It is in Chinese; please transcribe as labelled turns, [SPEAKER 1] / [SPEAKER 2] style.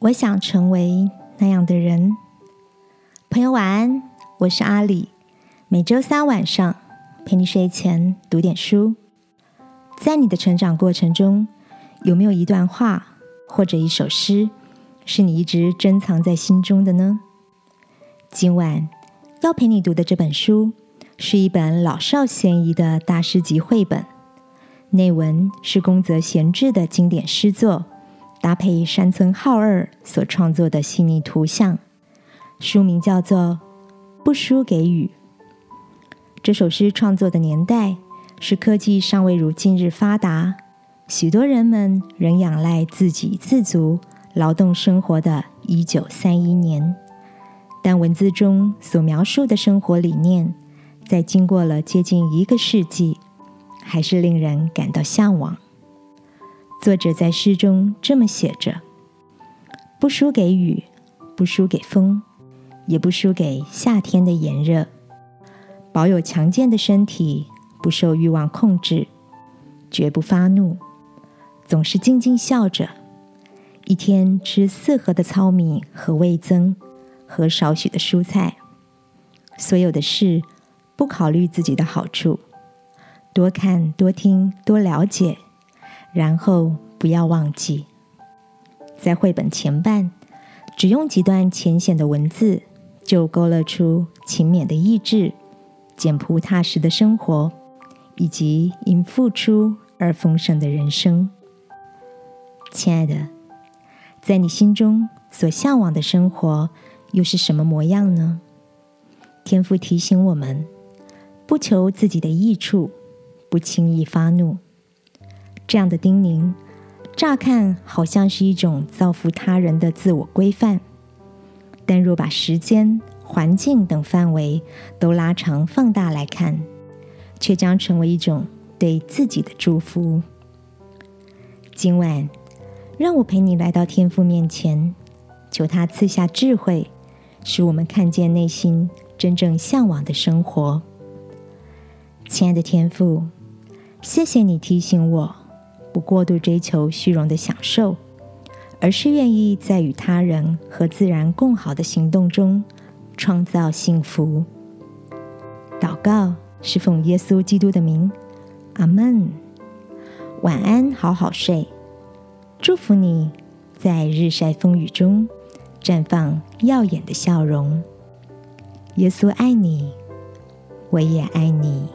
[SPEAKER 1] 我想成为那样的人。朋友晚安，我是阿里。每周三晚上陪你睡前读点书。在你的成长过程中，有没有一段话或者一首诗，是你一直珍藏在心中的呢？今晚要陪你读的这本书，是一本老少咸宜的大师级绘本，内文是宫泽贤治的经典诗作。搭配山村浩二所创作的细腻图像，书名叫做《不输给雨》。这首诗创作的年代是科技尚未如今日发达，许多人们仍仰赖自给自足劳动生活的一九三一年。但文字中所描述的生活理念，在经过了接近一个世纪，还是令人感到向往。作者在诗中这么写着：“不输给雨，不输给风，也不输给夏天的炎热。保有强健的身体，不受欲望控制，绝不发怒，总是静静笑着。一天吃四盒的糙米和味增，和少许的蔬菜。所有的事不考虑自己的好处，多看多听多了解。”然后不要忘记，在绘本前半，只用几段浅显的文字，就勾勒出勤勉的意志、简朴踏实的生活，以及因付出而丰盛的人生。亲爱的，在你心中所向往的生活，又是什么模样呢？天父提醒我们：不求自己的益处，不轻易发怒。这样的叮咛，乍看好像是一种造福他人的自我规范，但若把时间、环境等范围都拉长放大来看，却将成为一种对自己的祝福。今晚，让我陪你来到天父面前，求他赐下智慧，使我们看见内心真正向往的生活。亲爱的天父，谢谢你提醒我。不过度追求虚荣的享受，而是愿意在与他人和自然共好的行动中创造幸福。祷告是奉耶稣基督的名，阿门。晚安，好好睡。祝福你在日晒风雨中绽放耀眼的笑容。耶稣爱你，我也爱你。